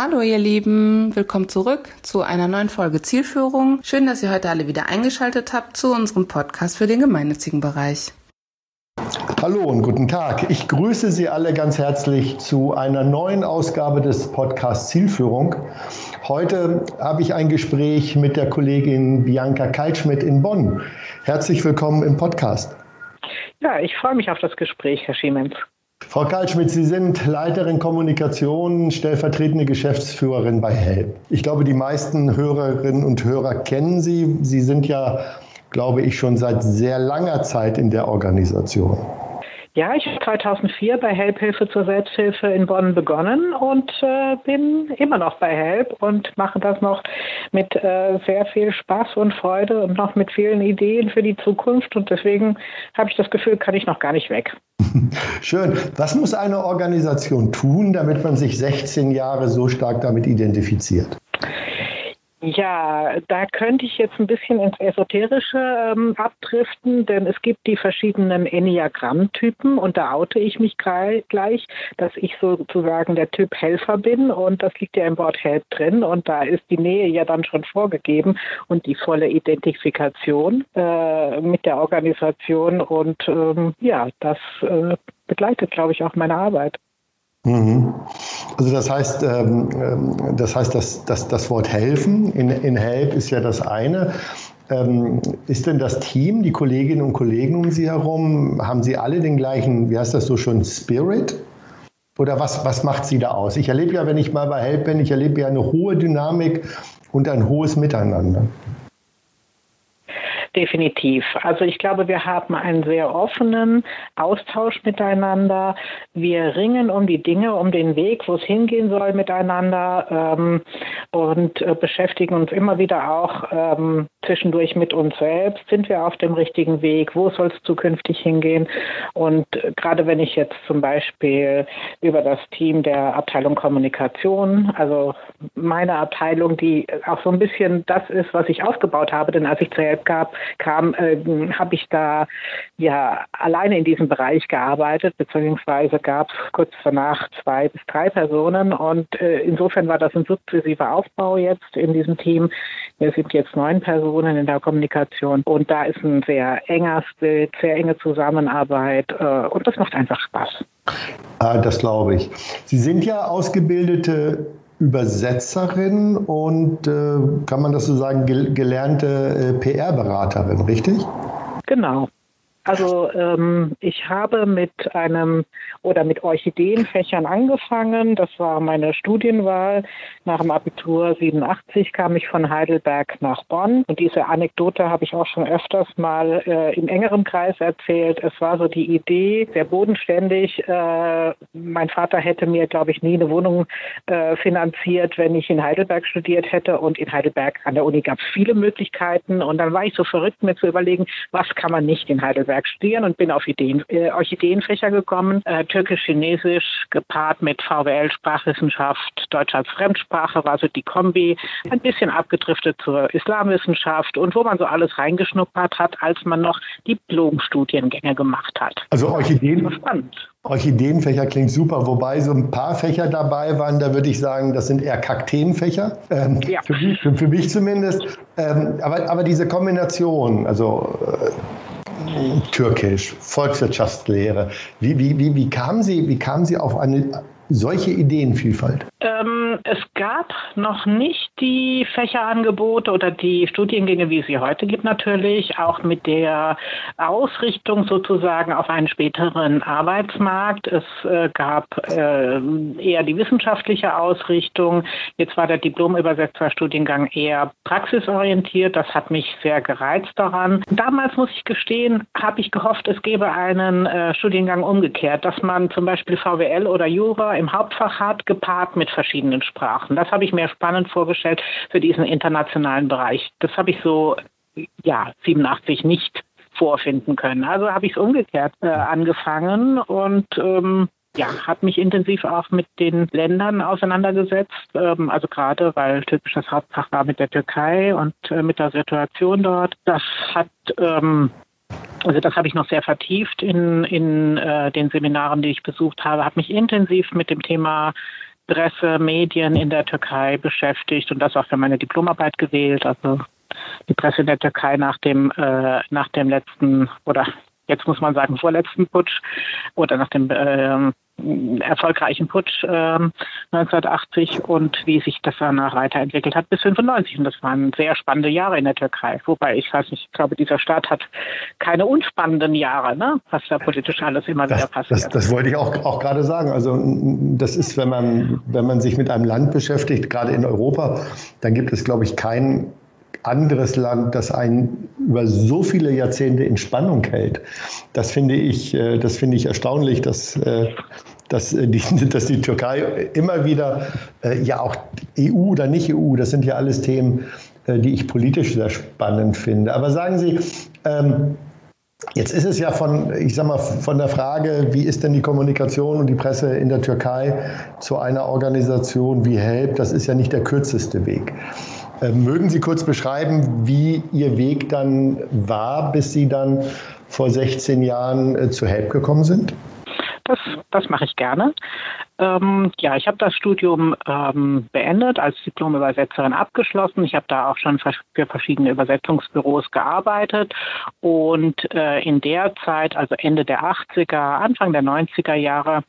Hallo ihr Lieben, willkommen zurück zu einer neuen Folge Zielführung. Schön, dass ihr heute alle wieder eingeschaltet habt zu unserem Podcast für den gemeinnützigen Bereich. Hallo und guten Tag. Ich grüße Sie alle ganz herzlich zu einer neuen Ausgabe des Podcasts Zielführung. Heute habe ich ein Gespräch mit der Kollegin Bianca Kaltschmidt in Bonn. Herzlich willkommen im Podcast. Ja, ich freue mich auf das Gespräch, Herr Schiemens. Frau Kaltschmidt, Sie sind Leiterin Kommunikation, stellvertretende Geschäftsführerin bei HELP. Ich glaube, die meisten Hörerinnen und Hörer kennen Sie. Sie sind ja, glaube ich, schon seit sehr langer Zeit in der Organisation. Ja, ich habe 2004 bei Help Hilfe zur Selbsthilfe in Bonn begonnen und äh, bin immer noch bei Help und mache das noch mit äh, sehr viel Spaß und Freude und noch mit vielen Ideen für die Zukunft. Und deswegen habe ich das Gefühl, kann ich noch gar nicht weg. Schön. Was muss eine Organisation tun, damit man sich 16 Jahre so stark damit identifiziert? Ja, da könnte ich jetzt ein bisschen ins Esoterische ähm, abdriften, denn es gibt die verschiedenen Enneagrammtypen und da oute ich mich gleich, dass ich sozusagen der Typ Helfer bin und das liegt ja im Wort Help drin und da ist die Nähe ja dann schon vorgegeben und die volle Identifikation äh, mit der Organisation und ähm, ja, das äh, begleitet, glaube ich, auch meine Arbeit. Mhm. Also das heißt, ähm, ähm, das heißt, dass, dass das Wort helfen in, in Help ist ja das eine. Ähm, ist denn das Team, die Kolleginnen und Kollegen um Sie herum, haben Sie alle den gleichen, wie heißt das so schon, Spirit? Oder was, was macht Sie da aus? Ich erlebe ja, wenn ich mal bei Help bin, ich erlebe ja eine hohe Dynamik und ein hohes Miteinander. Definitiv. Also ich glaube, wir haben einen sehr offenen Austausch miteinander. Wir ringen um die Dinge, um den Weg, wo es hingehen soll miteinander ähm, und äh, beschäftigen uns immer wieder auch ähm, zwischendurch mit uns selbst. Sind wir auf dem richtigen Weg? Wo soll es zukünftig hingehen? Und äh, gerade wenn ich jetzt zum Beispiel über das Team der Abteilung Kommunikation, also meine Abteilung, die auch so ein bisschen das ist, was ich aufgebaut habe, denn als ich zur Help gab, kam, äh, habe ich da ja alleine in diesem Bereich gearbeitet, beziehungsweise gab es kurz danach zwei bis drei Personen und äh, insofern war das ein sukzessiver Aufbau jetzt in diesem Team. Wir sind jetzt neun Personen in der Kommunikation und da ist ein sehr enger Bild, sehr enge Zusammenarbeit äh, und das macht einfach Spaß. Ah, das glaube ich. Sie sind ja ausgebildete Übersetzerin und äh, kann man das so sagen, gelernte äh, PR-Beraterin, richtig? Genau. Also ähm, ich habe mit einem oder mit Orchideenfächern angefangen. Das war meine Studienwahl. Nach dem Abitur 87 kam ich von Heidelberg nach Bonn. Und diese Anekdote habe ich auch schon öfters mal äh, im engeren Kreis erzählt. Es war so die Idee, sehr bodenständig. Äh, mein Vater hätte mir, glaube ich, nie eine Wohnung äh, finanziert, wenn ich in Heidelberg studiert hätte. Und in Heidelberg an der Uni gab es viele Möglichkeiten. Und dann war ich so verrückt, mir zu überlegen, was kann man nicht in Heidelberg Heidelberg studieren und bin auf Ideen, äh, Orchideenfächer gekommen. Äh, Türkisch-Chinesisch gepaart mit VWL, Sprachwissenschaft, Deutsch als Fremdsprache war so die Kombi. Ein bisschen abgedriftet zur Islamwissenschaft und wo man so alles reingeschnuppert hat, als man noch Diplomstudiengänge gemacht hat. Also Orchideen, spannend. Orchideenfächer klingt super, wobei so ein paar Fächer dabei waren, da würde ich sagen, das sind eher Kakteenfächer, ähm, ja. für, mich, für, für, mich zumindest. Ähm, aber, aber diese Kombination, also äh, Türkisch, Volkswirtschaftslehre. Wie, wie, wie, wie, kamen Sie, wie kamen Sie auf eine solche Ideenvielfalt? Ähm, es gab noch nicht die Fächerangebote oder die Studiengänge, wie es sie heute gibt, natürlich, auch mit der Ausrichtung sozusagen auf einen späteren Arbeitsmarkt. Es äh, gab äh, eher die wissenschaftliche Ausrichtung. Jetzt war der Diplomübersetzerstudiengang eher praxisorientiert. Das hat mich sehr gereizt daran. Damals, muss ich gestehen, habe ich gehofft, es gäbe einen äh, Studiengang umgekehrt, dass man zum Beispiel VWL oder Jura im Hauptfach hat, gepaart mit verschiedenen Sprachen. Das habe ich mir spannend vorgestellt für diesen internationalen Bereich. Das habe ich so, ja, 87 nicht vorfinden können. Also habe ich es umgekehrt äh, angefangen und ähm, ja, habe mich intensiv auch mit den Ländern auseinandergesetzt. Ähm, also gerade, weil typisches Hauptfach war mit der Türkei und äh, mit der Situation dort. Das hat ähm, also das habe ich noch sehr vertieft in, in äh, den Seminaren, die ich besucht habe, habe mich intensiv mit dem Thema Presse, Medien in der Türkei beschäftigt und das auch für meine Diplomarbeit gewählt. Also die Presse in der Türkei nach dem äh, nach dem letzten oder jetzt muss man sagen vorletzten Putsch oder nach dem äh, erfolgreichen Putsch äh, 1980 und wie sich das danach weiterentwickelt hat bis 95. Und das waren sehr spannende Jahre in der Türkei. Wobei ich weiß nicht, ich glaube, dieser Staat hat keine unspannenden Jahre, ne? was da politisch alles immer das, wieder passiert. Das, das wollte ich auch, auch gerade sagen. Also das ist, wenn man, wenn man sich mit einem Land beschäftigt, gerade in Europa, dann gibt es, glaube ich, kein anderes Land, das einen über so viele Jahrzehnte in Spannung hält. Das finde ich, äh, das finde ich erstaunlich, dass, äh, dass, äh, die, dass die Türkei immer wieder, ja auch EU oder nicht EU, das sind ja alles Themen, die ich politisch sehr spannend finde. Aber sagen Sie, ähm, Jetzt ist es ja von, ich sag mal, von der Frage, wie ist denn die Kommunikation und die Presse in der Türkei zu einer Organisation wie HELP, das ist ja nicht der kürzeste Weg. Äh, mögen Sie kurz beschreiben, wie Ihr Weg dann war, bis Sie dann vor 16 Jahren äh, zu HELP gekommen sind? Das, das mache ich gerne. Ähm, ja, ich habe das Studium ähm, beendet, als Diplomübersetzerin abgeschlossen. Ich habe da auch schon für verschiedene Übersetzungsbüros gearbeitet und äh, in der Zeit, also Ende der 80er, Anfang der 90er Jahre,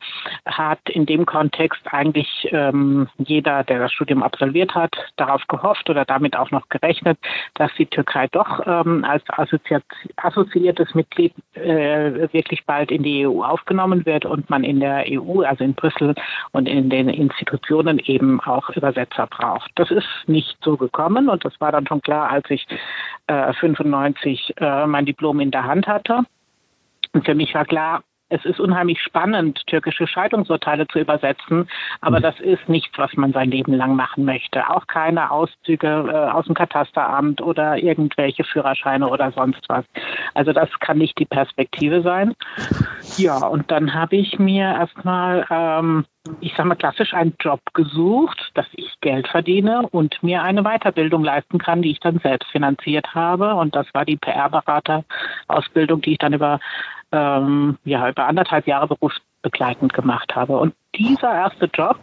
hat in dem Kontext eigentlich ähm, jeder, der das Studium absolviert hat, darauf gehofft oder damit auch noch gerechnet, dass die Türkei doch ähm, als assoziiertes Mitglied äh, wirklich bald in die EU aufgenommen wird und man in der EU, also in Brüssel, und in den Institutionen eben auch Übersetzer braucht. Das ist nicht so gekommen und das war dann schon klar, als ich äh, 95 äh, mein Diplom in der Hand hatte. Und für mich war klar, es ist unheimlich spannend, türkische Scheidungsurteile zu übersetzen, aber mhm. das ist nichts, was man sein Leben lang machen möchte. Auch keine Auszüge äh, aus dem Katasteramt oder irgendwelche Führerscheine oder sonst was. Also das kann nicht die Perspektive sein. Ja, und dann habe ich mir erstmal, ähm, ich sage mal klassisch, einen Job gesucht, dass ich Geld verdiene und mir eine Weiterbildung leisten kann, die ich dann selbst finanziert habe. Und das war die PR-Berater-Ausbildung, die ich dann über ähm, ja, über anderthalb Jahre berufsbegleitend gemacht habe. Und dieser erste Job,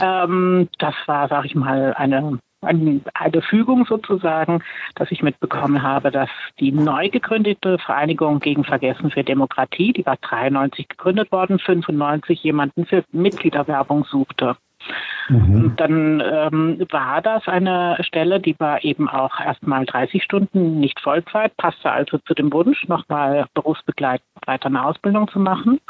ähm, das war, sage ich mal, eine eine Fügung sozusagen, dass ich mitbekommen habe, dass die neu gegründete Vereinigung gegen Vergessen für Demokratie, die war 93 gegründet worden, 95 jemanden für Mitgliederwerbung suchte. Mhm. Und dann ähm, war das eine Stelle, die war eben auch erstmal 30 Stunden, nicht Vollzeit, passte also zu dem Wunsch, nochmal berufsbegleitend weiter eine Ausbildung zu machen.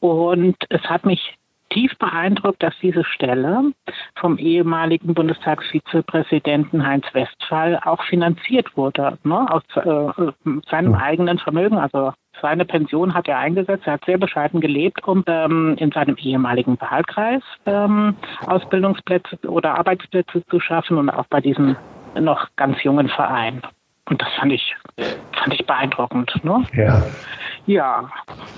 Und es hat mich tief beeindruckt, dass diese Stelle vom ehemaligen Bundestagsvizepräsidenten Heinz Westphal auch finanziert wurde, ne, aus äh, seinem eigenen Vermögen, also seine Pension hat er eingesetzt. Er hat sehr bescheiden gelebt, um ähm, in seinem ehemaligen Wahlkreis ähm, Ausbildungsplätze oder Arbeitsplätze zu schaffen und auch bei diesem noch ganz jungen Verein. Und das fand ich, fand ich beeindruckend. Ne? Ja. Ja,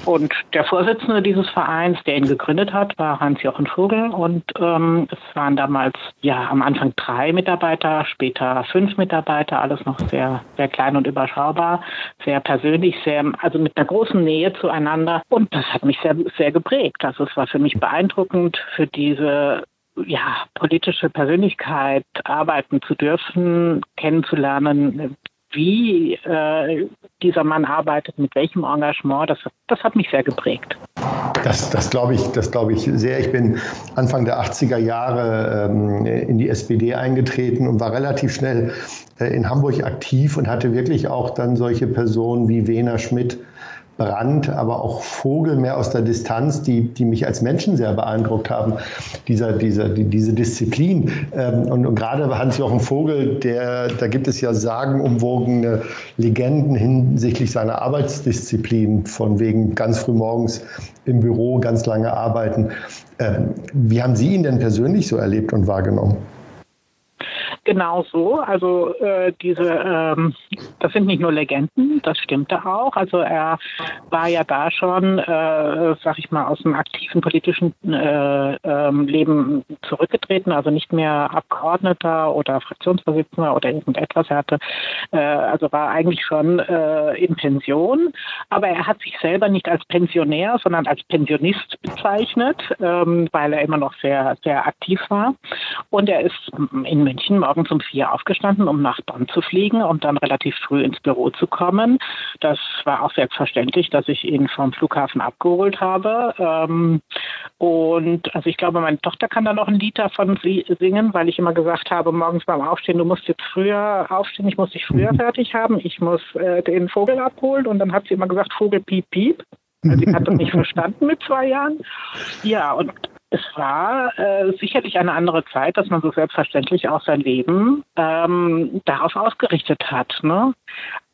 und der Vorsitzende dieses Vereins, der ihn gegründet hat, war Hans-Jochen Vogel. Und ähm, es waren damals ja am Anfang drei Mitarbeiter, später fünf Mitarbeiter, alles noch sehr, sehr klein und überschaubar, sehr persönlich, sehr, also mit einer großen Nähe zueinander. Und das hat mich sehr, sehr geprägt. Also es war für mich beeindruckend, für diese ja, politische Persönlichkeit arbeiten zu dürfen, kennenzulernen, wie äh, dieser Mann arbeitet, mit welchem Engagement, das, das hat mich sehr geprägt. Das, das glaube ich, das ich sehr. Ich bin Anfang der 80er Jahre ähm, in die SPD eingetreten und war relativ schnell äh, in Hamburg aktiv und hatte wirklich auch dann solche Personen wie Wena Schmidt Brand, aber auch Vogel mehr aus der Distanz, die, die mich als Menschen sehr beeindruckt haben, dieser, dieser, die, diese Disziplin. Ähm, und, und gerade Hans-Jochen Vogel, der, da gibt es ja sagenumwogene Legenden hinsichtlich seiner Arbeitsdisziplin, von wegen ganz früh morgens im Büro ganz lange arbeiten. Ähm, wie haben Sie ihn denn persönlich so erlebt und wahrgenommen? Genau so. Also äh, diese, ähm, das sind nicht nur Legenden, das stimmte auch. Also er war ja da schon, äh, sag ich mal, aus dem aktiven politischen äh, ähm, Leben zurückgetreten, also nicht mehr Abgeordneter oder Fraktionsvorsitzender oder irgendetwas. Er hatte, äh, also war eigentlich schon äh, in Pension, aber er hat sich selber nicht als Pensionär, sondern als Pensionist bezeichnet, ähm, weil er immer noch sehr, sehr aktiv war. Und er ist in München morgens um vier aufgestanden, um nach Bonn zu fliegen und dann relativ früh ins Büro zu kommen. Das war auch selbstverständlich, dass ich ihn vom Flughafen abgeholt habe. Ähm, und also ich glaube, meine Tochter kann da noch ein Lied davon singen, weil ich immer gesagt habe, morgens beim Aufstehen, du musst jetzt früher aufstehen, ich muss dich früher mhm. fertig haben, ich muss äh, den Vogel abholen. Und dann hat sie immer gesagt, Vogel piep piep. Also sie hat das nicht verstanden mit zwei Jahren. Ja, und es war äh, sicherlich eine andere Zeit, dass man so selbstverständlich auch sein Leben ähm, darauf ausgerichtet hat. Ne?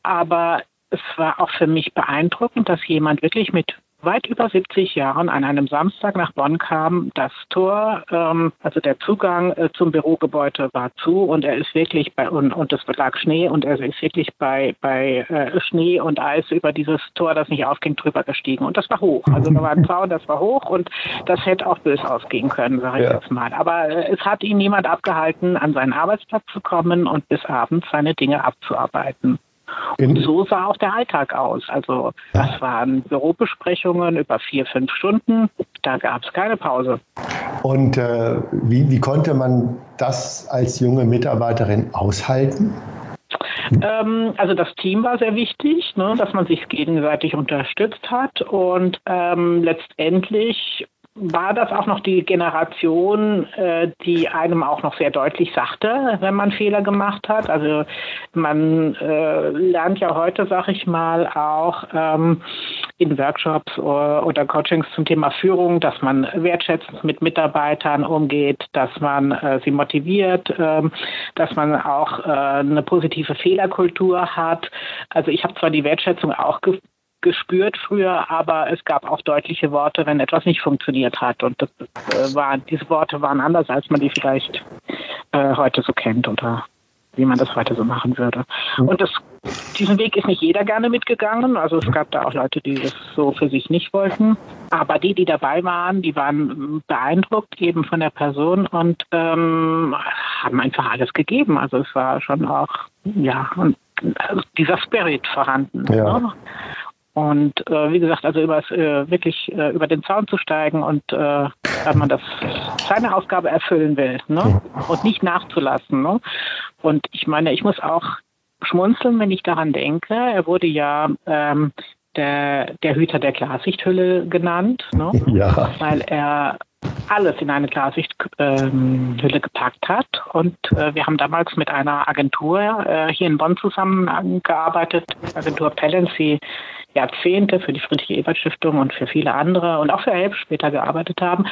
Aber es war auch für mich beeindruckend, dass jemand wirklich mit weit über 70 Jahren an einem Samstag nach Bonn kam. Das Tor, ähm, also der Zugang äh, zum Bürogebäude war zu und er ist wirklich bei und, und es lag Schnee und er ist wirklich bei bei äh, Schnee und Eis über dieses Tor, das nicht aufging, drüber gestiegen und das war hoch. Also da war ein Zaun, das war hoch und das hätte auch böse ausgehen können, sage ich ja. jetzt mal. Aber äh, es hat ihn niemand abgehalten, an seinen Arbeitsplatz zu kommen und bis abends seine Dinge abzuarbeiten. Und so sah auch der Alltag aus. Also das waren Bürobesprechungen über vier, fünf Stunden. Da gab es keine Pause. Und äh, wie, wie konnte man das als junge Mitarbeiterin aushalten? Ähm, also das Team war sehr wichtig, ne, dass man sich gegenseitig unterstützt hat und ähm, letztendlich war das auch noch die Generation, äh, die einem auch noch sehr deutlich sagte, wenn man Fehler gemacht hat. Also man äh, lernt ja heute, sag ich mal, auch ähm, in Workshops oder, oder, Coachings zum Thema Führung, dass man wertschätzend mit Mitarbeitern umgeht, dass man äh, sie motiviert, ähm, dass man auch äh, eine positive Fehlerkultur hat. Also ich habe zwar die Wertschätzung auch gespürt früher, aber es gab auch deutliche Worte, wenn etwas nicht funktioniert hat. Und das, äh, war, diese Worte waren anders, als man die vielleicht äh, heute so kennt oder wie man das heute so machen würde. Mhm. Und das, diesen Weg ist nicht jeder gerne mitgegangen. Also es gab da auch Leute, die das so für sich nicht wollten. Aber die, die dabei waren, die waren beeindruckt eben von der Person und ähm, haben einfach alles gegeben. Also es war schon auch, ja, also dieser Spirit vorhanden. Ja. Ne? Und äh, wie gesagt, also über, äh, wirklich äh, über den Zaun zu steigen und äh, wenn man das seine Aufgabe erfüllen will ne? und nicht nachzulassen. Ne? Und ich meine, ich muss auch schmunzeln, wenn ich daran denke. Er wurde ja ähm, der, der Hüter der Klarsichthülle genannt, ne? ja. weil er alles in eine Klarsichthülle ähm, gepackt hat. Und äh, wir haben damals mit einer Agentur äh, hier in Bonn zusammengearbeitet, Agentur Pellency, Jahrzehnte für die Friedrich-Ebert-Stiftung und für viele andere und auch für Help später gearbeitet haben.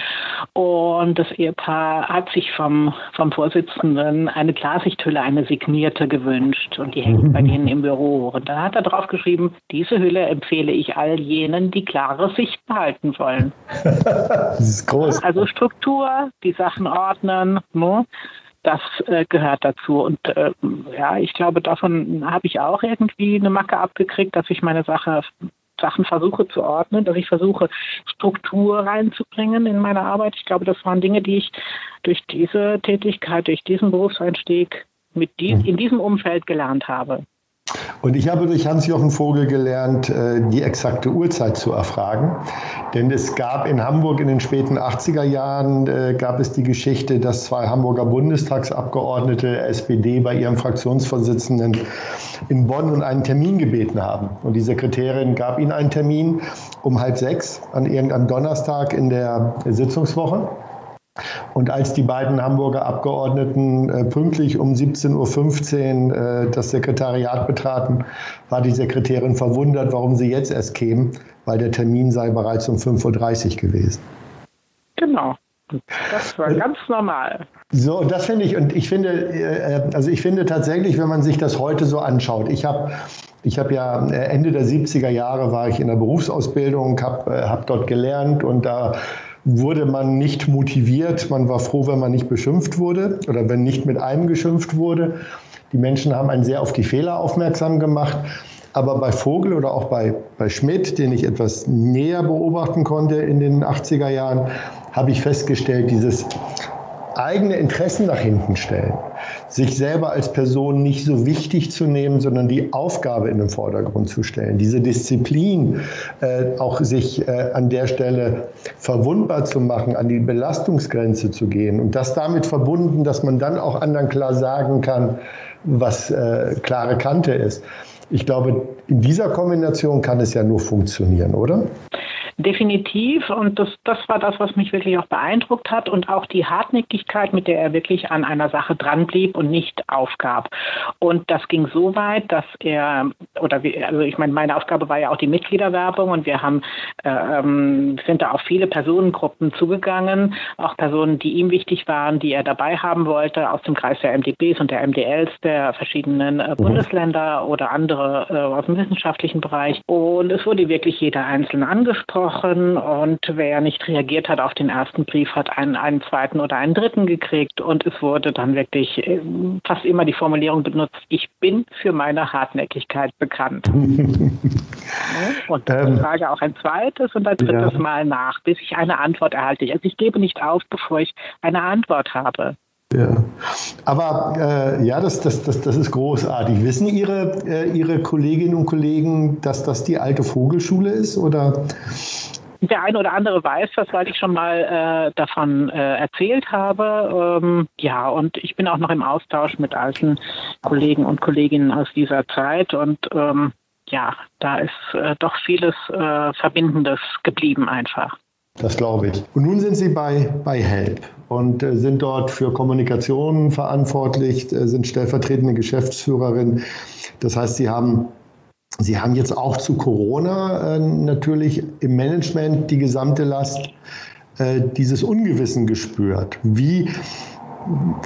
Und das Ehepaar hat sich vom, vom Vorsitzenden eine Klarsichthülle, eine signierte gewünscht und die hängt bei denen im Büro. Und da hat er drauf geschrieben, diese Hülle empfehle ich all jenen, die klare Sicht behalten wollen. das ist groß. Also Struktur, die Sachen ordnen, ne? das äh, gehört dazu. Und äh, ja, ich glaube, davon habe ich auch irgendwie eine Macke abgekriegt, dass ich meine Sache Sachen versuche zu ordnen, dass ich versuche, Struktur reinzubringen in meine Arbeit. Ich glaube, das waren Dinge, die ich durch diese Tätigkeit, durch diesen Berufseinstieg mit die, mhm. in diesem Umfeld gelernt habe. Und ich habe durch Hans-Jochen Vogel gelernt, äh, die exakte Uhrzeit zu erfragen. Denn es gab in Hamburg in den späten 80er Jahren äh, gab es die Geschichte, dass zwei Hamburger Bundestagsabgeordnete SPD bei ihrem Fraktionsvorsitzenden in Bonn um einen Termin gebeten haben. Und die Sekretärin gab ihnen einen Termin um halb sechs an irgendeinem Donnerstag in der Sitzungswoche. Und als die beiden Hamburger Abgeordneten äh, pünktlich um 17.15 Uhr äh, das Sekretariat betraten, war die Sekretärin verwundert, warum sie jetzt erst kämen, weil der Termin sei bereits um 5.30 Uhr gewesen. Genau. Das war ganz normal. So, das finde ich, und ich finde, äh, also ich finde tatsächlich, wenn man sich das heute so anschaut, ich habe ich habe ja Ende der 70er Jahre war ich in der Berufsausbildung, habe hab dort gelernt und da wurde man nicht motiviert, man war froh, wenn man nicht beschimpft wurde oder wenn nicht mit einem geschimpft wurde. Die Menschen haben einen sehr auf die Fehler aufmerksam gemacht. Aber bei Vogel oder auch bei, bei Schmidt, den ich etwas näher beobachten konnte in den 80er Jahren, habe ich festgestellt, dieses eigene Interessen nach hinten stellen, sich selber als Person nicht so wichtig zu nehmen, sondern die Aufgabe in den Vordergrund zu stellen, diese Disziplin, äh, auch sich äh, an der Stelle verwundbar zu machen, an die Belastungsgrenze zu gehen und das damit verbunden, dass man dann auch anderen klar sagen kann, was äh, klare Kante ist. Ich glaube, in dieser Kombination kann es ja nur funktionieren, oder? Definitiv. Und das, das war das, was mich wirklich auch beeindruckt hat und auch die Hartnäckigkeit, mit der er wirklich an einer Sache dranblieb und nicht aufgab. Und das ging so weit, dass er, oder wie, also ich meine, meine Aufgabe war ja auch die Mitgliederwerbung und wir haben, äh, ähm, sind da auf viele Personengruppen zugegangen, auch Personen, die ihm wichtig waren, die er dabei haben wollte, aus dem Kreis der MDBs und der MDLs der verschiedenen äh, mhm. Bundesländer oder andere äh, aus dem wissenschaftlichen Bereich. Und es wurde wirklich jeder Einzelne angesprochen gesprochen und wer nicht reagiert hat auf den ersten Brief, hat einen, einen zweiten oder einen dritten gekriegt und es wurde dann wirklich äh, fast immer die Formulierung benutzt, ich bin für meine Hartnäckigkeit bekannt. und ähm, ich frage auch ein zweites und ein drittes ja. Mal nach, bis ich eine Antwort erhalte. Also ich gebe nicht auf, bevor ich eine Antwort habe. Ja. Aber äh, ja, das, das, das, das ist großartig. Wissen Ihre, äh, Ihre Kolleginnen und Kollegen, dass das die alte Vogelschule ist? Oder? Der eine oder andere weiß das, weil ich schon mal äh, davon äh, erzählt habe. Ähm, ja, und ich bin auch noch im Austausch mit alten Kollegen und Kolleginnen aus dieser Zeit. Und ähm, ja, da ist äh, doch vieles äh, Verbindendes geblieben einfach. Das glaube ich. Und nun sind Sie bei, bei Help und äh, sind dort für Kommunikation verantwortlich, äh, sind stellvertretende Geschäftsführerin. Das heißt, Sie haben, Sie haben jetzt auch zu Corona äh, natürlich im Management die gesamte Last äh, dieses Ungewissen gespürt. Wie,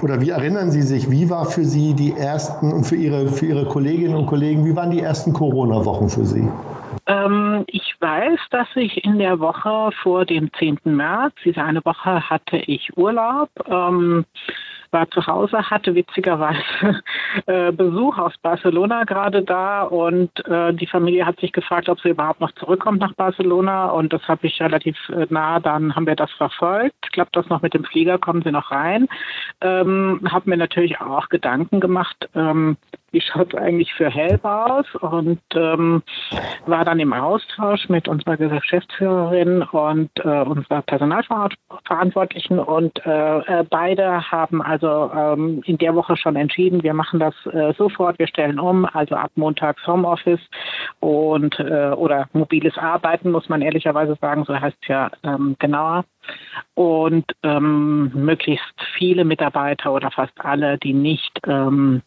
oder wie erinnern Sie sich, wie war für Sie die ersten und für Ihre, für Ihre Kolleginnen und Kollegen, wie waren die ersten Corona-Wochen für Sie? Ähm, ich weiß, dass ich in der Woche vor dem 10. März, diese eine Woche hatte ich Urlaub. Ähm, war zu Hause, hatte witzigerweise äh, Besuch aus Barcelona gerade da und äh, die Familie hat sich gefragt, ob sie überhaupt noch zurückkommt nach Barcelona und das habe ich relativ äh, nah, dann haben wir das verfolgt. Klappt das noch mit dem Flieger, kommen sie noch rein. Ähm, habe mir natürlich auch Gedanken gemacht, ähm, schaut es eigentlich für Help aus und ähm, war dann im Austausch mit unserer Geschäftsführerin und äh, unserer Personalverantwortlichen und äh, äh, beide haben also ähm, in der Woche schon entschieden, wir machen das äh, sofort, wir stellen um, also ab montags Homeoffice und äh, oder mobiles Arbeiten, muss man ehrlicherweise sagen, so heißt es ja ähm, genauer. Und ähm, möglichst viele Mitarbeiter oder fast alle, die nicht ähm,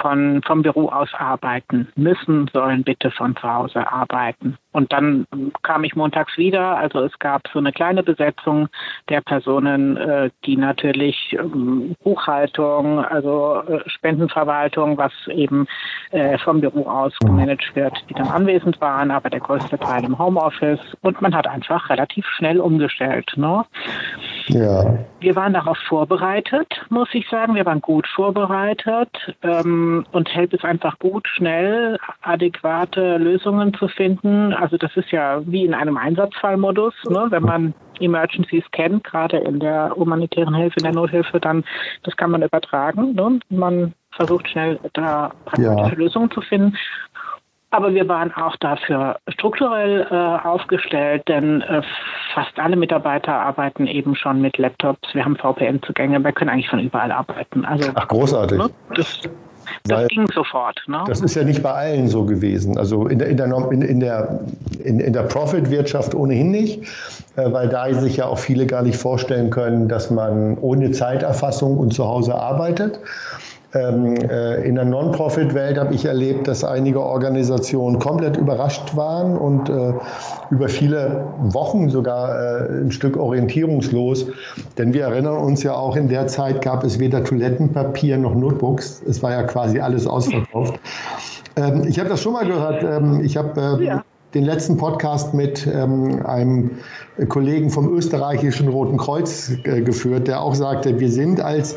von, vom Büro aus arbeiten müssen, sollen bitte von zu Hause arbeiten. Und dann kam ich montags wieder. Also es gab so eine kleine Besetzung der Personen, äh, die natürlich ähm, Buchhaltung, also äh, Spendenverwaltung, was eben äh, vom Büro aus gemanagt wird, die dann anwesend waren, aber der größte Teil im Homeoffice. Und man hat einfach relativ schnell umgestellt. Ne? Ja. Wir waren darauf vorbereitet, muss ich sagen. Wir waren gut vorbereitet. Ähm, und Help ist einfach gut, schnell adäquate Lösungen zu finden. Also das ist ja wie in einem Einsatzfallmodus, ne? wenn man Emergencies kennt, gerade in der humanitären Hilfe, in der Nothilfe, dann das kann man übertragen. Ne? Man versucht schnell da pragmatische ja. Lösungen zu finden. Aber wir waren auch dafür strukturell äh, aufgestellt, denn äh, fast alle Mitarbeiter arbeiten eben schon mit Laptops. Wir haben VPN-Zugänge, wir können eigentlich von überall arbeiten. Also, Ach, großartig. Ne, das, das weil ging sofort. Ne? Das ist ja nicht bei allen so gewesen. Also in der, in der, in der, in, in der Profit-Wirtschaft ohnehin nicht, äh, weil da sich ja auch viele gar nicht vorstellen können, dass man ohne Zeiterfassung und zu Hause arbeitet. Ähm, äh, in der Non-Profit-Welt habe ich erlebt, dass einige Organisationen komplett überrascht waren und äh, über viele Wochen sogar äh, ein Stück orientierungslos. Denn wir erinnern uns ja auch, in der Zeit gab es weder Toilettenpapier noch Notebooks. Es war ja quasi alles ausverkauft. Ähm, ich habe das schon mal gehört. Ähm, ich habe ja den letzten Podcast mit ähm, einem Kollegen vom österreichischen Roten Kreuz äh, geführt, der auch sagte, wir sind als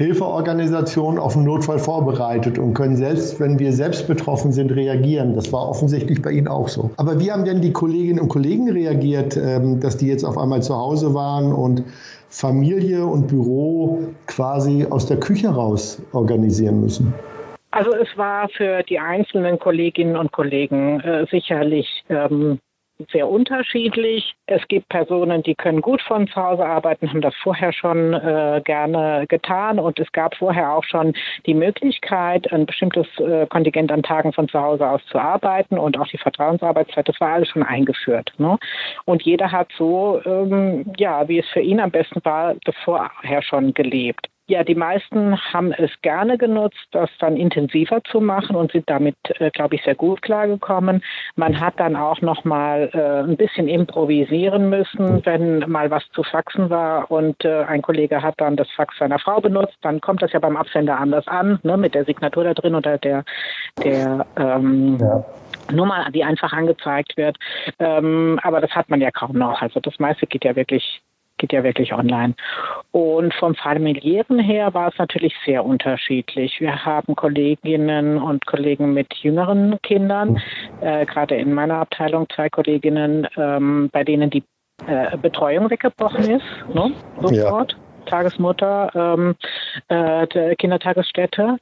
Hilfeorganisation auf einen Notfall vorbereitet und können selbst, wenn wir selbst betroffen sind, reagieren. Das war offensichtlich bei Ihnen auch so. Aber wie haben denn die Kolleginnen und Kollegen reagiert, ähm, dass die jetzt auf einmal zu Hause waren und Familie und Büro quasi aus der Küche raus organisieren müssen? Also es war für die einzelnen Kolleginnen und Kollegen äh, sicherlich ähm, sehr unterschiedlich. Es gibt Personen, die können gut von zu Hause arbeiten, haben das vorher schon äh, gerne getan und es gab vorher auch schon die Möglichkeit, ein bestimmtes äh, Kontingent an Tagen von zu Hause aus zu arbeiten und auch die Vertrauensarbeitszeit, das war alles schon eingeführt. Ne? Und jeder hat so, ähm, ja, wie es für ihn am besten war, das vorher schon gelebt. Ja, die meisten haben es gerne genutzt, das dann intensiver zu machen und sind damit, äh, glaube ich, sehr gut klargekommen. Man hat dann auch noch mal äh, ein bisschen improvisieren müssen, wenn mal was zu faxen war und äh, ein Kollege hat dann das Fax seiner Frau benutzt, dann kommt das ja beim Absender anders an, ne, mit der Signatur da drin oder der, der ähm, ja. Nummer, die einfach angezeigt wird. Ähm, aber das hat man ja kaum noch. Also das meiste geht ja wirklich geht ja wirklich online. Und vom familiären her war es natürlich sehr unterschiedlich. Wir haben Kolleginnen und Kollegen mit jüngeren Kindern, äh, gerade in meiner Abteilung zwei Kolleginnen, ähm, bei denen die äh, Betreuung weggebrochen ist, ne? sofort. Ja. Tagesmutter ähm, äh, der Kindertagesstätte.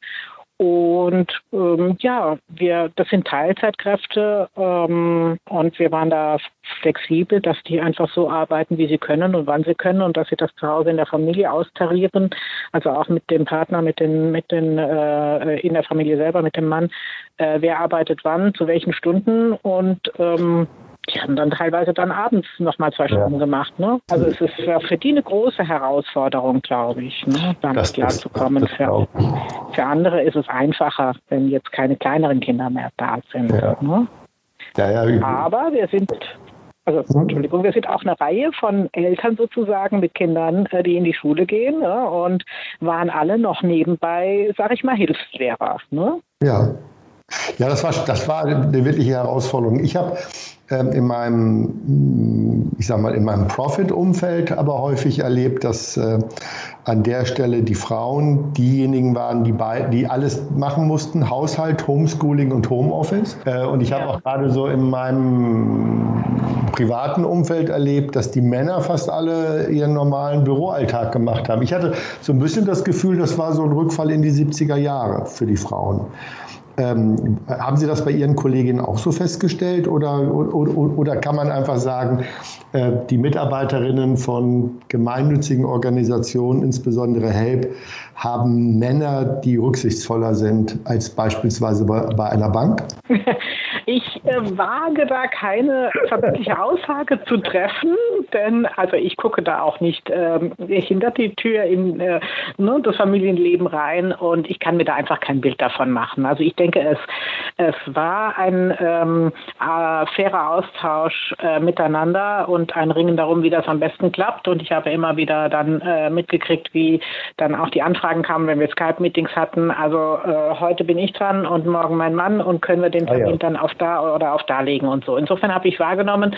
Und ähm, ja, wir, das sind Teilzeitkräfte ähm, und wir waren da flexibel, dass die einfach so arbeiten, wie sie können und wann sie können und dass sie das zu Hause in der Familie austarieren, also auch mit dem Partner, mit den, mit den äh, in der Familie selber, mit dem Mann, äh, wer arbeitet wann, zu welchen Stunden und ähm, die haben dann teilweise dann abends nochmal zwei Stunden ja. gemacht. Ne? Also es ist für die eine große Herausforderung, glaube ich, ne? damit klarzukommen. Für, für andere ist es einfacher, wenn jetzt keine kleineren Kinder mehr da sind. Ja. Ne? Ja, ja, Aber wir sind also mhm. Entschuldigung, wir sind auch eine Reihe von Eltern sozusagen mit Kindern, äh, die in die Schule gehen ne, und waren alle noch nebenbei, sage ich mal, Hilfslehrer. Ne? Ja. Ja, das war, das war eine wirkliche Herausforderung. Ich habe ähm, in meinem, ich sag mal, in meinem Profit-Umfeld aber häufig erlebt, dass äh, an der Stelle die Frauen diejenigen waren, die, bei, die alles machen mussten, Haushalt, Homeschooling und Homeoffice. Äh, und ich habe auch gerade so in meinem privaten Umfeld erlebt, dass die Männer fast alle ihren normalen Büroalltag gemacht haben. Ich hatte so ein bisschen das Gefühl, das war so ein Rückfall in die 70er Jahre für die Frauen. Ähm, haben Sie das bei Ihren Kolleginnen auch so festgestellt oder, oder, oder kann man einfach sagen, äh, die Mitarbeiterinnen von gemeinnützigen Organisationen, insbesondere HELP, haben Männer, die rücksichtsvoller sind als beispielsweise bei, bei einer Bank? Ich äh, wage da keine verbindliche Aussage zu treffen, denn also ich gucke da auch nicht ähm, hinter die Tür in äh, ne, das Familienleben rein und ich kann mir da einfach kein Bild davon machen. Also ich denke, es, es war ein ähm, äh, fairer Austausch äh, miteinander und ein Ringen darum, wie das am besten klappt. Und ich habe immer wieder dann äh, mitgekriegt, wie dann auch die Anfragen kamen, wenn wir Skype-Meetings hatten. Also äh, heute bin ich dran und morgen mein Mann und können wir den Termin ah, ja. dann auf da oder auf da legen und so. Insofern habe ich wahrgenommen,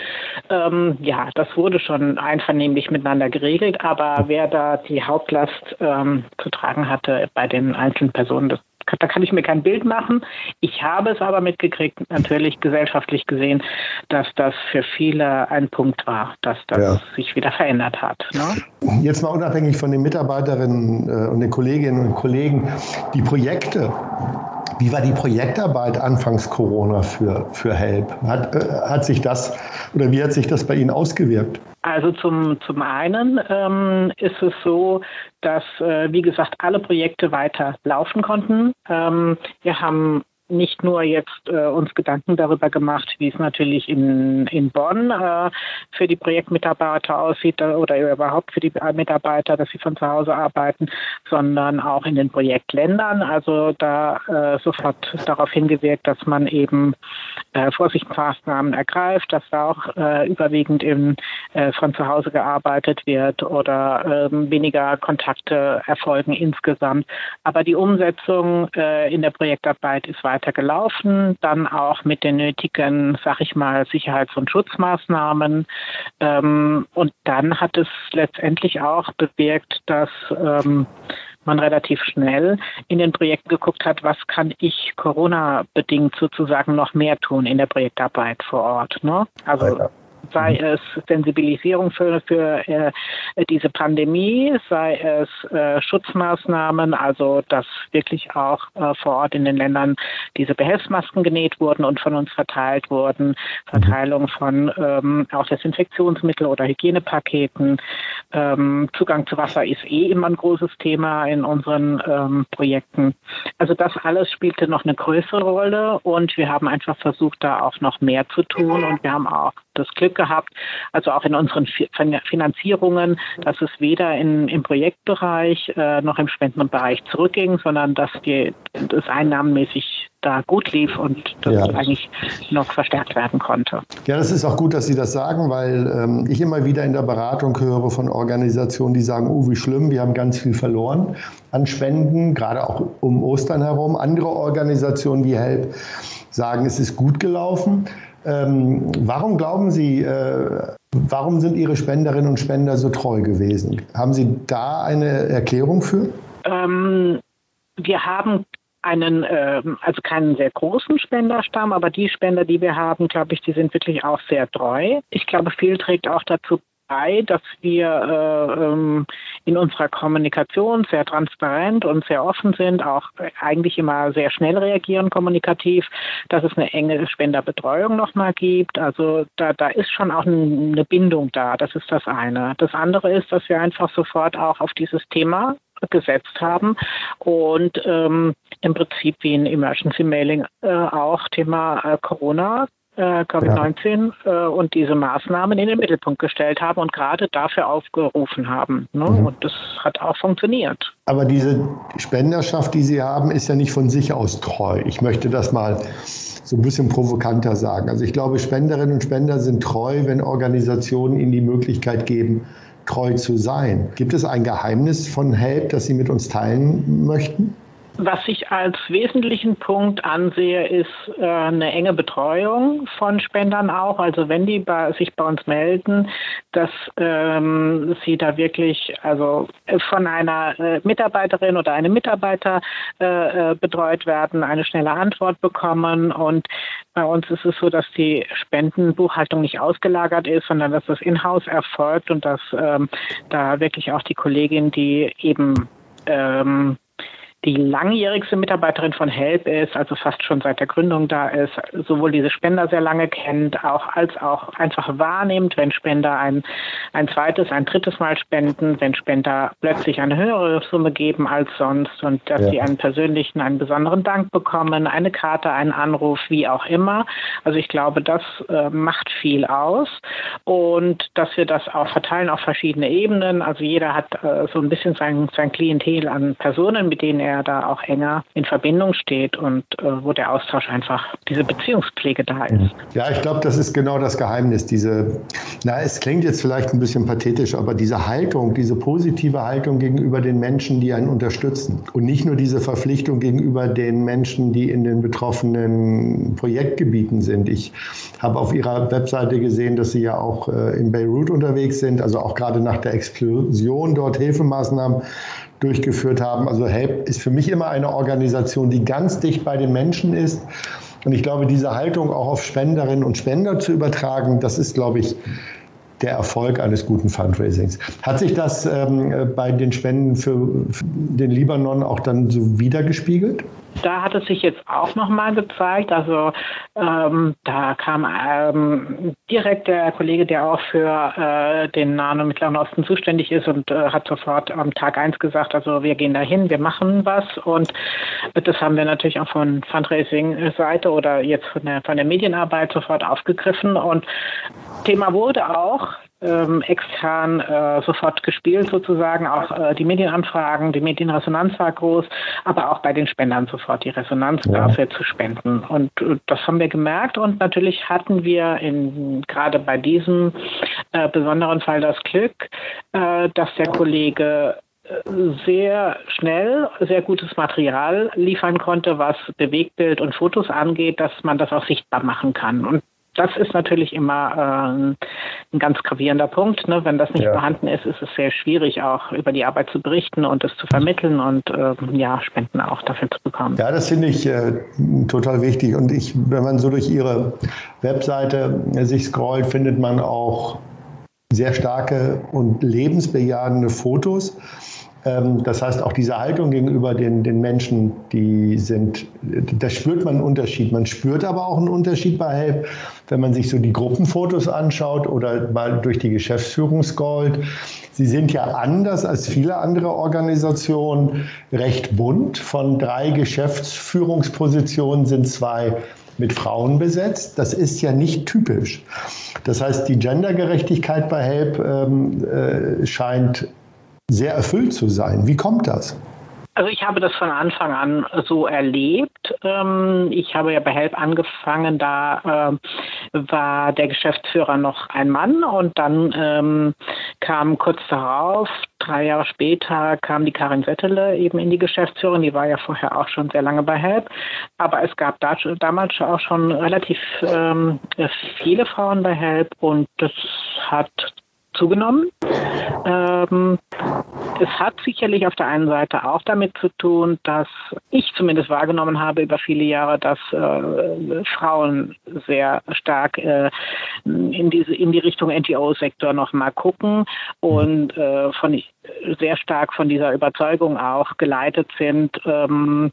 ähm, ja, das wurde schon einvernehmlich miteinander geregelt, aber wer da die Hauptlast ähm, zu tragen hatte bei den einzelnen Personen, das da kann ich mir kein Bild machen. Ich habe es aber mitgekriegt, natürlich gesellschaftlich gesehen, dass das für viele ein Punkt war, dass das ja. sich wieder verändert hat. Ne? Jetzt mal unabhängig von den Mitarbeiterinnen äh, und den Kolleginnen und Kollegen, die Projekte, wie war die Projektarbeit anfangs Corona für, für HELP? Hat, äh, hat sich das oder wie hat sich das bei Ihnen ausgewirkt? Also zum, zum einen ähm, ist es so, dass, äh, wie gesagt, alle Projekte weiter laufen konnten. Ähm, wir haben nicht nur jetzt äh, uns Gedanken darüber gemacht, wie es natürlich in, in Bonn äh, für die Projektmitarbeiter aussieht äh, oder überhaupt für die Mitarbeiter, dass sie von zu Hause arbeiten, sondern auch in den Projektländern. Also da äh, sofort darauf hingewirkt, dass man eben äh, Vorsichtsmaßnahmen ergreift, dass da auch äh, überwiegend im, äh, von zu Hause gearbeitet wird oder ähm, weniger Kontakte erfolgen insgesamt. Aber die Umsetzung äh, in der Projektarbeit ist weiter gelaufen, dann auch mit den nötigen, sag ich mal, Sicherheits- und Schutzmaßnahmen. Ähm, und dann hat es letztendlich auch bewirkt, dass ähm, man relativ schnell in den Projekten geguckt hat, was kann ich Corona-bedingt sozusagen noch mehr tun in der Projektarbeit vor Ort. Ne? Also sei es Sensibilisierung für, für äh, diese Pandemie, sei es äh, Schutzmaßnahmen, also dass wirklich auch äh, vor Ort in den Ländern diese Behelfsmasken genäht wurden und von uns verteilt wurden. Verteilung von ähm, auch Desinfektionsmittel oder Hygienepaketen. Ähm, Zugang zu Wasser ist eh immer ein großes Thema in unseren ähm, Projekten. Also das alles spielte noch eine größere Rolle und wir haben einfach versucht, da auch noch mehr zu tun und wir haben auch das Glück gehabt, also auch in unseren Finanzierungen, dass es weder in, im Projektbereich äh, noch im Spendenbereich zurückging, sondern dass die, das einnahmenmäßig da gut lief und das ja. eigentlich noch verstärkt werden konnte. Ja, das ist auch gut, dass Sie das sagen, weil ähm, ich immer wieder in der Beratung höre von Organisationen, die sagen, oh, wie schlimm, wir haben ganz viel verloren an Spenden, gerade auch um Ostern herum. Andere Organisationen wie HELP sagen, es ist gut gelaufen. Ähm, warum glauben Sie, äh, warum sind Ihre Spenderinnen und Spender so treu gewesen? Haben Sie da eine Erklärung für? Ähm, wir haben einen, äh, also keinen sehr großen Spenderstamm, aber die Spender, die wir haben, glaube ich, die sind wirklich auch sehr treu. Ich glaube, viel trägt auch dazu bei, dass wir äh, ähm, in unserer Kommunikation sehr transparent und sehr offen sind, auch eigentlich immer sehr schnell reagieren kommunikativ, dass es eine enge Spenderbetreuung nochmal gibt. Also da, da ist schon auch eine Bindung da. Das ist das eine. Das andere ist, dass wir einfach sofort auch auf dieses Thema gesetzt haben und ähm, im Prinzip wie ein Emergency Mailing äh, auch Thema äh, Corona äh, Covid-19 ja. äh, und diese Maßnahmen in den Mittelpunkt gestellt haben und gerade dafür aufgerufen haben. Ne? Mhm. Und das hat auch funktioniert. Aber diese Spenderschaft, die Sie haben, ist ja nicht von sich aus treu. Ich möchte das mal so ein bisschen provokanter sagen. Also ich glaube, Spenderinnen und Spender sind treu, wenn Organisationen ihnen die Möglichkeit geben, treu zu sein. Gibt es ein Geheimnis von Help, das Sie mit uns teilen möchten? Was ich als wesentlichen Punkt ansehe, ist äh, eine enge Betreuung von Spendern auch. Also wenn die bei, sich bei uns melden, dass ähm, sie da wirklich also von einer äh, Mitarbeiterin oder einem Mitarbeiter äh, äh, betreut werden, eine schnelle Antwort bekommen. Und bei uns ist es so, dass die Spendenbuchhaltung nicht ausgelagert ist, sondern dass das in-house erfolgt und dass ähm, da wirklich auch die Kollegin, die eben ähm, die langjährigste Mitarbeiterin von Help ist, also fast schon seit der Gründung da ist, sowohl diese Spender sehr lange kennt, auch als auch einfach wahrnimmt, wenn Spender ein, ein zweites, ein drittes Mal spenden, wenn Spender plötzlich eine höhere Summe geben als sonst und dass ja. sie einen persönlichen, einen besonderen Dank bekommen, eine Karte, einen Anruf, wie auch immer. Also ich glaube, das äh, macht viel aus und dass wir das auch verteilen auf verschiedene Ebenen. Also jeder hat äh, so ein bisschen sein, sein Klientel an Personen, mit denen er er da auch enger in Verbindung steht und äh, wo der Austausch einfach, diese Beziehungspflege da ist. Ja, ich glaube, das ist genau das Geheimnis. Diese, na, es klingt jetzt vielleicht ein bisschen pathetisch, aber diese Haltung, diese positive Haltung gegenüber den Menschen, die einen unterstützen und nicht nur diese Verpflichtung gegenüber den Menschen, die in den betroffenen Projektgebieten sind. Ich habe auf Ihrer Webseite gesehen, dass Sie ja auch äh, in Beirut unterwegs sind, also auch gerade nach der Explosion dort Hilfemaßnahmen durchgeführt haben. Also HELP ist für mich immer eine Organisation, die ganz dicht bei den Menschen ist. Und ich glaube, diese Haltung auch auf Spenderinnen und Spender zu übertragen, das ist, glaube ich, der Erfolg eines guten Fundraisings. Hat sich das ähm, bei den Spenden für den Libanon auch dann so wiedergespiegelt? Da hat es sich jetzt auch nochmal gezeigt. Also ähm, da kam ähm, direkt der Kollege, der auch für äh, den Nahen und Mittleren Osten zuständig ist und äh, hat sofort am Tag eins gesagt, also wir gehen dahin, wir machen was. Und das haben wir natürlich auch von Fundraising-Seite oder jetzt von der, von der Medienarbeit sofort aufgegriffen. Und Thema wurde auch ähm, extern äh, sofort gespielt sozusagen. Auch äh, die Medienanfragen, die Medienresonanz war groß, aber auch bei den Spendern sofort die Resonanz ja. dafür zu spenden. Und äh, das haben wir gemerkt und natürlich hatten wir in, gerade bei diesem äh, besonderen Fall das Glück, äh, dass der Kollege sehr schnell sehr gutes Material liefern konnte, was Bewegtbild und Fotos angeht, dass man das auch sichtbar machen kann. Und das ist natürlich immer äh, ein ganz gravierender Punkt. Ne? Wenn das nicht ja. vorhanden ist, ist es sehr schwierig, auch über die Arbeit zu berichten und es zu vermitteln und äh, ja, Spenden auch dafür zu bekommen. Ja, das finde ich äh, total wichtig. Und ich, wenn man so durch Ihre Webseite äh, sich scrollt, findet man auch sehr starke und lebensbejahende Fotos. Ähm, das heißt, auch diese Haltung gegenüber den, den Menschen, die sind, da spürt man einen Unterschied. Man spürt aber auch einen Unterschied bei Help, wenn man sich so die Gruppenfotos anschaut oder mal durch die Geschäftsführung scrollt. Sie sind ja anders als viele andere Organisationen recht bunt. Von drei Geschäftsführungspositionen sind zwei mit Frauen besetzt. Das ist ja nicht typisch. Das heißt, die Gendergerechtigkeit bei HELP ähm, äh, scheint sehr erfüllt zu sein. Wie kommt das? Also ich habe das von Anfang an so erlebt. Ähm, ich habe ja bei Help angefangen, da äh, war der Geschäftsführer noch ein Mann und dann ähm, kam kurz darauf, drei Jahre später, kam die Karin Settele eben in die Geschäftsführung. Die war ja vorher auch schon sehr lange bei Help. Aber es gab da, damals auch schon relativ ähm, viele Frauen bei Help und das hat zugenommen. Ähm, es hat sicherlich auf der einen Seite auch damit zu tun, dass ich zumindest wahrgenommen habe über viele Jahre, dass äh, Frauen sehr stark äh, in diese in die Richtung NGO-Sektor noch mal gucken und äh, von sehr stark von dieser Überzeugung auch geleitet sind, ähm,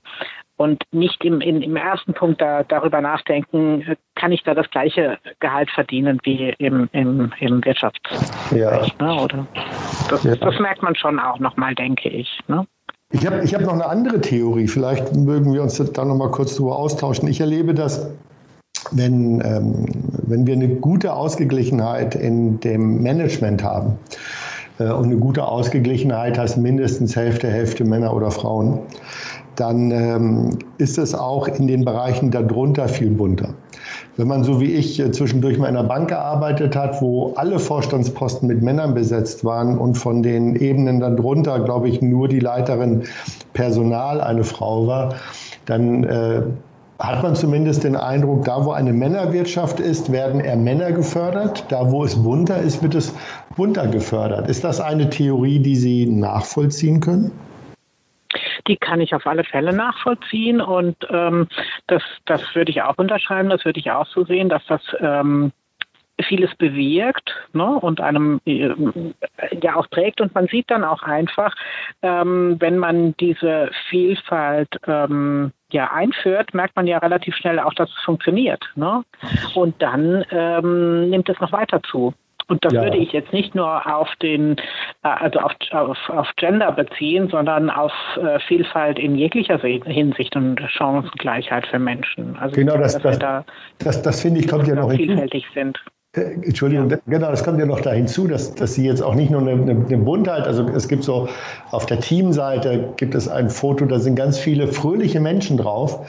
und nicht im, in, im ersten Punkt da, darüber nachdenken, kann ich da das gleiche Gehalt verdienen wie im, im, im Wirtschaftsbereich. Ja. Ne, oder? Das, ja. das merkt man schon auch nochmal, denke ich. Ne? Ich habe ich hab noch eine andere Theorie. Vielleicht mögen wir uns da noch mal kurz drüber austauschen. Ich erlebe das, wenn, ähm, wenn wir eine gute Ausgeglichenheit in dem Management haben. Äh, und eine gute Ausgeglichenheit heißt mindestens Hälfte, Hälfte Männer oder Frauen dann ähm, ist es auch in den Bereichen darunter viel bunter. Wenn man so wie ich äh, zwischendurch mal in einer Bank gearbeitet hat, wo alle Vorstandsposten mit Männern besetzt waren und von den Ebenen darunter, glaube ich, nur die Leiterin Personal eine Frau war, dann äh, hat man zumindest den Eindruck, da wo eine Männerwirtschaft ist, werden eher Männer gefördert. Da wo es bunter ist, wird es bunter gefördert. Ist das eine Theorie, die Sie nachvollziehen können? Die kann ich auf alle Fälle nachvollziehen und ähm, das, das würde ich auch unterschreiben, das würde ich auch so sehen, dass das ähm, vieles bewirkt ne, und einem äh, ja auch trägt. Und man sieht dann auch einfach, ähm, wenn man diese Vielfalt ähm, ja einführt, merkt man ja relativ schnell auch, dass es funktioniert. Ne? Und dann ähm, nimmt es noch weiter zu. Und das ja. würde ich jetzt nicht nur auf den, äh, also auf, auf, auf Gender beziehen, sondern auf äh, Vielfalt in jeglicher Hinsicht und Chancengleichheit für Menschen. Also genau, das, denke, das, da das, das finde ich kommt ja noch vielfältig hinzu. sind. Äh, Entschuldigung, genau, das kommt ja noch da hinzu, dass, dass Sie jetzt auch nicht nur eine, eine, eine Buntheit, also es gibt so auf der Teamseite gibt es ein Foto, da sind ganz viele fröhliche Menschen drauf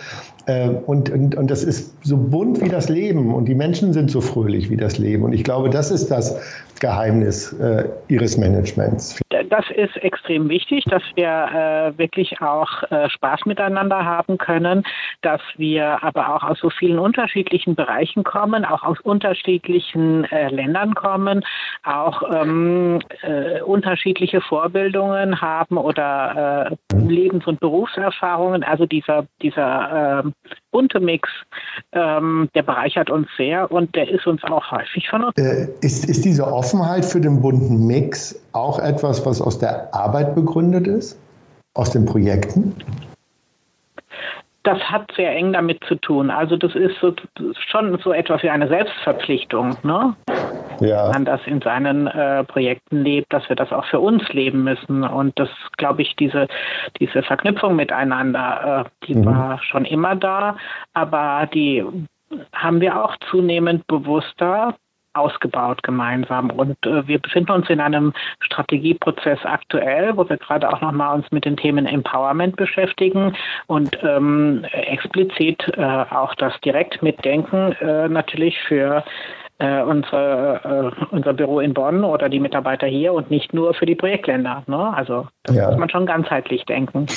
und, und, und das ist so bunt wie das Leben und die Menschen sind so fröhlich wie das Leben. Und ich glaube, das ist das Geheimnis äh, Ihres Managements. Das ist extrem wichtig, dass wir äh, wirklich auch äh, Spaß miteinander haben können, dass wir aber auch aus so vielen unterschiedlichen Bereichen kommen, auch aus unterschiedlichen äh, Ländern kommen, auch ähm, äh, unterschiedliche Vorbildungen haben oder Lebens- und Berufserfahrungen. Also dieser, dieser bunte Mix, ähm, der bereichert uns sehr und der ist uns auch häufig von uns. Äh, ist, ist diese Offenheit für den bunten Mix auch etwas, was aus der Arbeit begründet ist? Aus den Projekten? das hat sehr eng damit zu tun. Also das ist so, schon so etwas wie eine Selbstverpflichtung, ne? Ja. Wenn man das in seinen äh, Projekten lebt, dass wir das auch für uns leben müssen. Und das, glaube ich, diese, diese Verknüpfung miteinander, äh, die mhm. war schon immer da, aber die haben wir auch zunehmend bewusster ausgebaut gemeinsam. Und äh, wir befinden uns in einem Strategieprozess aktuell, wo wir gerade auch nochmal uns mit den Themen Empowerment beschäftigen und ähm, explizit äh, auch das direkt mitdenken äh, natürlich für äh, unsere, äh, unser Büro in Bonn oder die Mitarbeiter hier und nicht nur für die Projektländer. Ne? Also das ja. muss man schon ganzheitlich denken.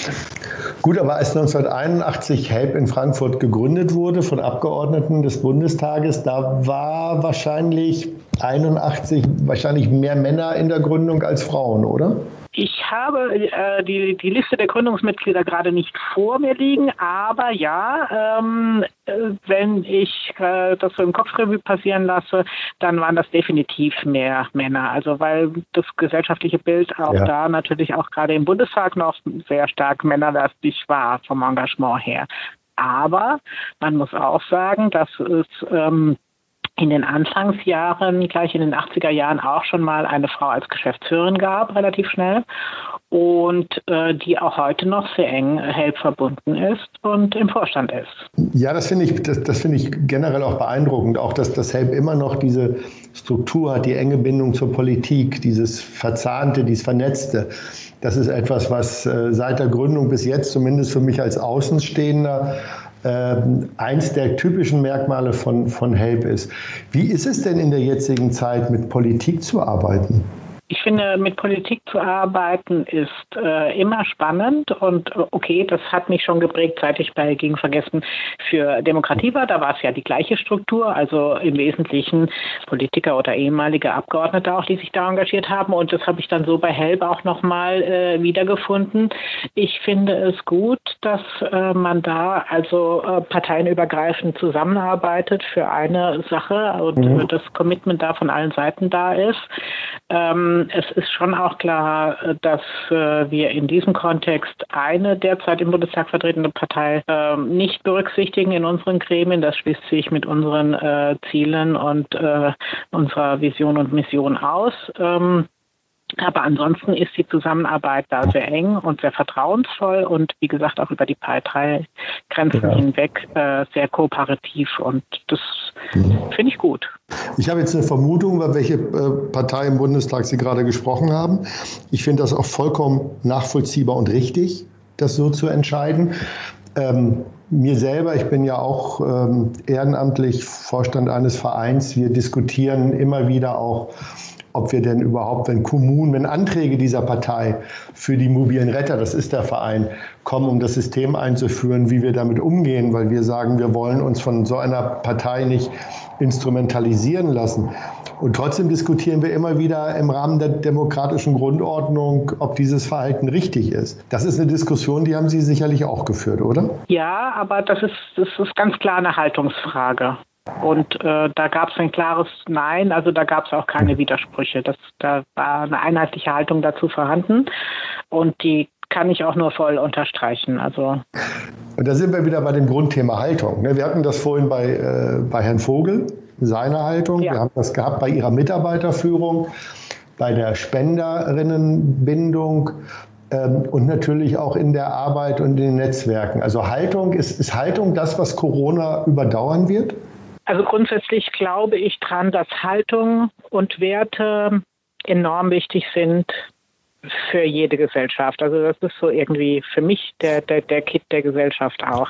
Gut, aber als 1981 HELP in Frankfurt gegründet wurde von Abgeordneten des Bundestages, da war wahrscheinlich 81 wahrscheinlich mehr Männer in der Gründung als Frauen, oder? Ich habe äh, die, die Liste der Gründungsmitglieder gerade nicht vor mir liegen, aber ja, ähm, äh, wenn ich äh, das so im Kopfrevue passieren lasse, dann waren das definitiv mehr Männer. Also weil das gesellschaftliche Bild auch ja. da natürlich auch gerade im Bundestag noch sehr stark männerlastig war vom Engagement her. Aber man muss auch sagen, dass es ähm, in den Anfangsjahren, gleich in den 80er Jahren, auch schon mal eine Frau als Geschäftsführerin gab, relativ schnell. Und äh, die auch heute noch sehr eng HELP verbunden ist und im Vorstand ist. Ja, das finde ich, das, das finde ich generell auch beeindruckend. Auch, dass das HELP immer noch diese Struktur hat, die enge Bindung zur Politik, dieses Verzahnte, dieses Vernetzte. Das ist etwas, was äh, seit der Gründung bis jetzt, zumindest für mich als Außenstehender, äh, eins der typischen Merkmale von, von HELP ist. Wie ist es denn in der jetzigen Zeit, mit Politik zu arbeiten? Ich finde, mit Politik zu arbeiten ist äh, immer spannend und äh, okay, das hat mich schon geprägt, seit ich bei Gegen Vergessen für Demokratie war. Da war es ja die gleiche Struktur, also im Wesentlichen Politiker oder ehemalige Abgeordnete auch, die sich da engagiert haben. Und das habe ich dann so bei HELB auch nochmal äh, wiedergefunden. Ich finde es gut, dass äh, man da also äh, parteienübergreifend zusammenarbeitet für eine Sache und mhm. das Commitment da von allen Seiten da ist. Ähm, es ist schon auch klar, dass äh, wir in diesem Kontext eine derzeit im Bundestag vertretene Partei ähm, nicht berücksichtigen in unseren Gremien. Das schließt sich mit unseren äh, Zielen und äh, unserer Vision und Mission aus. Ähm, aber ansonsten ist die Zusammenarbeit da sehr eng und sehr vertrauensvoll und wie gesagt auch über die Parteigrenzen ja. hinweg äh, sehr kooperativ und das mhm. finde ich gut. Ich habe jetzt eine Vermutung, über welche äh, Partei im Bundestag Sie gerade gesprochen haben. Ich finde das auch vollkommen nachvollziehbar und richtig, das so zu entscheiden. Ähm, mir selber, ich bin ja auch ähm, ehrenamtlich Vorstand eines Vereins. Wir diskutieren immer wieder auch ob wir denn überhaupt, wenn Kommunen, wenn Anträge dieser Partei für die mobilen Retter, das ist der Verein, kommen, um das System einzuführen, wie wir damit umgehen, weil wir sagen, wir wollen uns von so einer Partei nicht instrumentalisieren lassen. Und trotzdem diskutieren wir immer wieder im Rahmen der demokratischen Grundordnung, ob dieses Verhalten richtig ist. Das ist eine Diskussion, die haben Sie sicherlich auch geführt, oder? Ja, aber das ist, das ist ganz klar eine Haltungsfrage. Und äh, da gab es ein klares Nein, also da gab es auch keine Widersprüche. Das, da war eine einheitliche Haltung dazu vorhanden und die kann ich auch nur voll unterstreichen. Also und da sind wir wieder bei dem Grundthema Haltung. Ne? Wir hatten das vorhin bei, äh, bei Herrn Vogel, seine Haltung. Ja. Wir haben das gehabt bei Ihrer Mitarbeiterführung, bei der Spenderinnenbindung ähm, und natürlich auch in der Arbeit und in den Netzwerken. Also Haltung, ist, ist Haltung das, was Corona überdauern wird? Also grundsätzlich glaube ich dran, dass Haltung und Werte enorm wichtig sind für jede Gesellschaft. Also das ist so irgendwie für mich der, der, der Kit der Gesellschaft auch.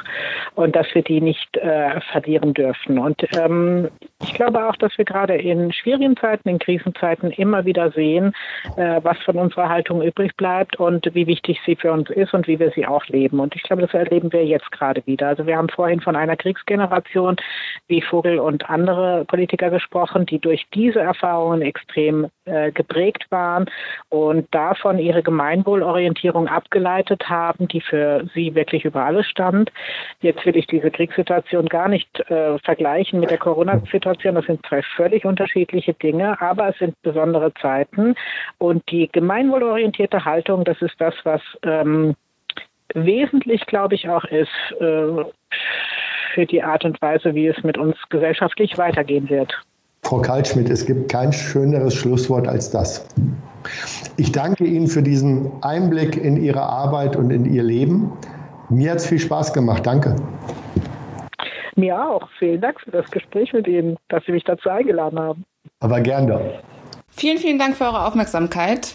Und dass wir die nicht äh, verlieren dürfen. Und ähm, ich glaube auch, dass wir gerade in schwierigen Zeiten, in Krisenzeiten immer wieder sehen, äh, was von unserer Haltung übrig bleibt und wie wichtig sie für uns ist und wie wir sie auch leben. Und ich glaube, das erleben wir jetzt gerade wieder. Also wir haben vorhin von einer Kriegsgeneration wie Vogel und andere Politiker gesprochen, die durch diese Erfahrungen extrem äh, geprägt waren und davon davon ihre Gemeinwohlorientierung abgeleitet haben, die für sie wirklich über alles stand. Jetzt will ich diese Kriegssituation gar nicht äh, vergleichen mit der Corona-Situation. Das sind zwei völlig unterschiedliche Dinge, aber es sind besondere Zeiten. Und die gemeinwohlorientierte Haltung, das ist das, was ähm, wesentlich, glaube ich, auch ist äh, für die Art und Weise, wie es mit uns gesellschaftlich weitergehen wird. Frau Kaltschmidt, es gibt kein schöneres Schlusswort als das. Ich danke Ihnen für diesen Einblick in Ihre Arbeit und in Ihr Leben. Mir hat es viel Spaß gemacht. Danke. Mir auch. Vielen Dank für das Gespräch mit Ihnen, dass Sie mich dazu eingeladen haben. Aber gern doch. Vielen, vielen Dank für eure Aufmerksamkeit.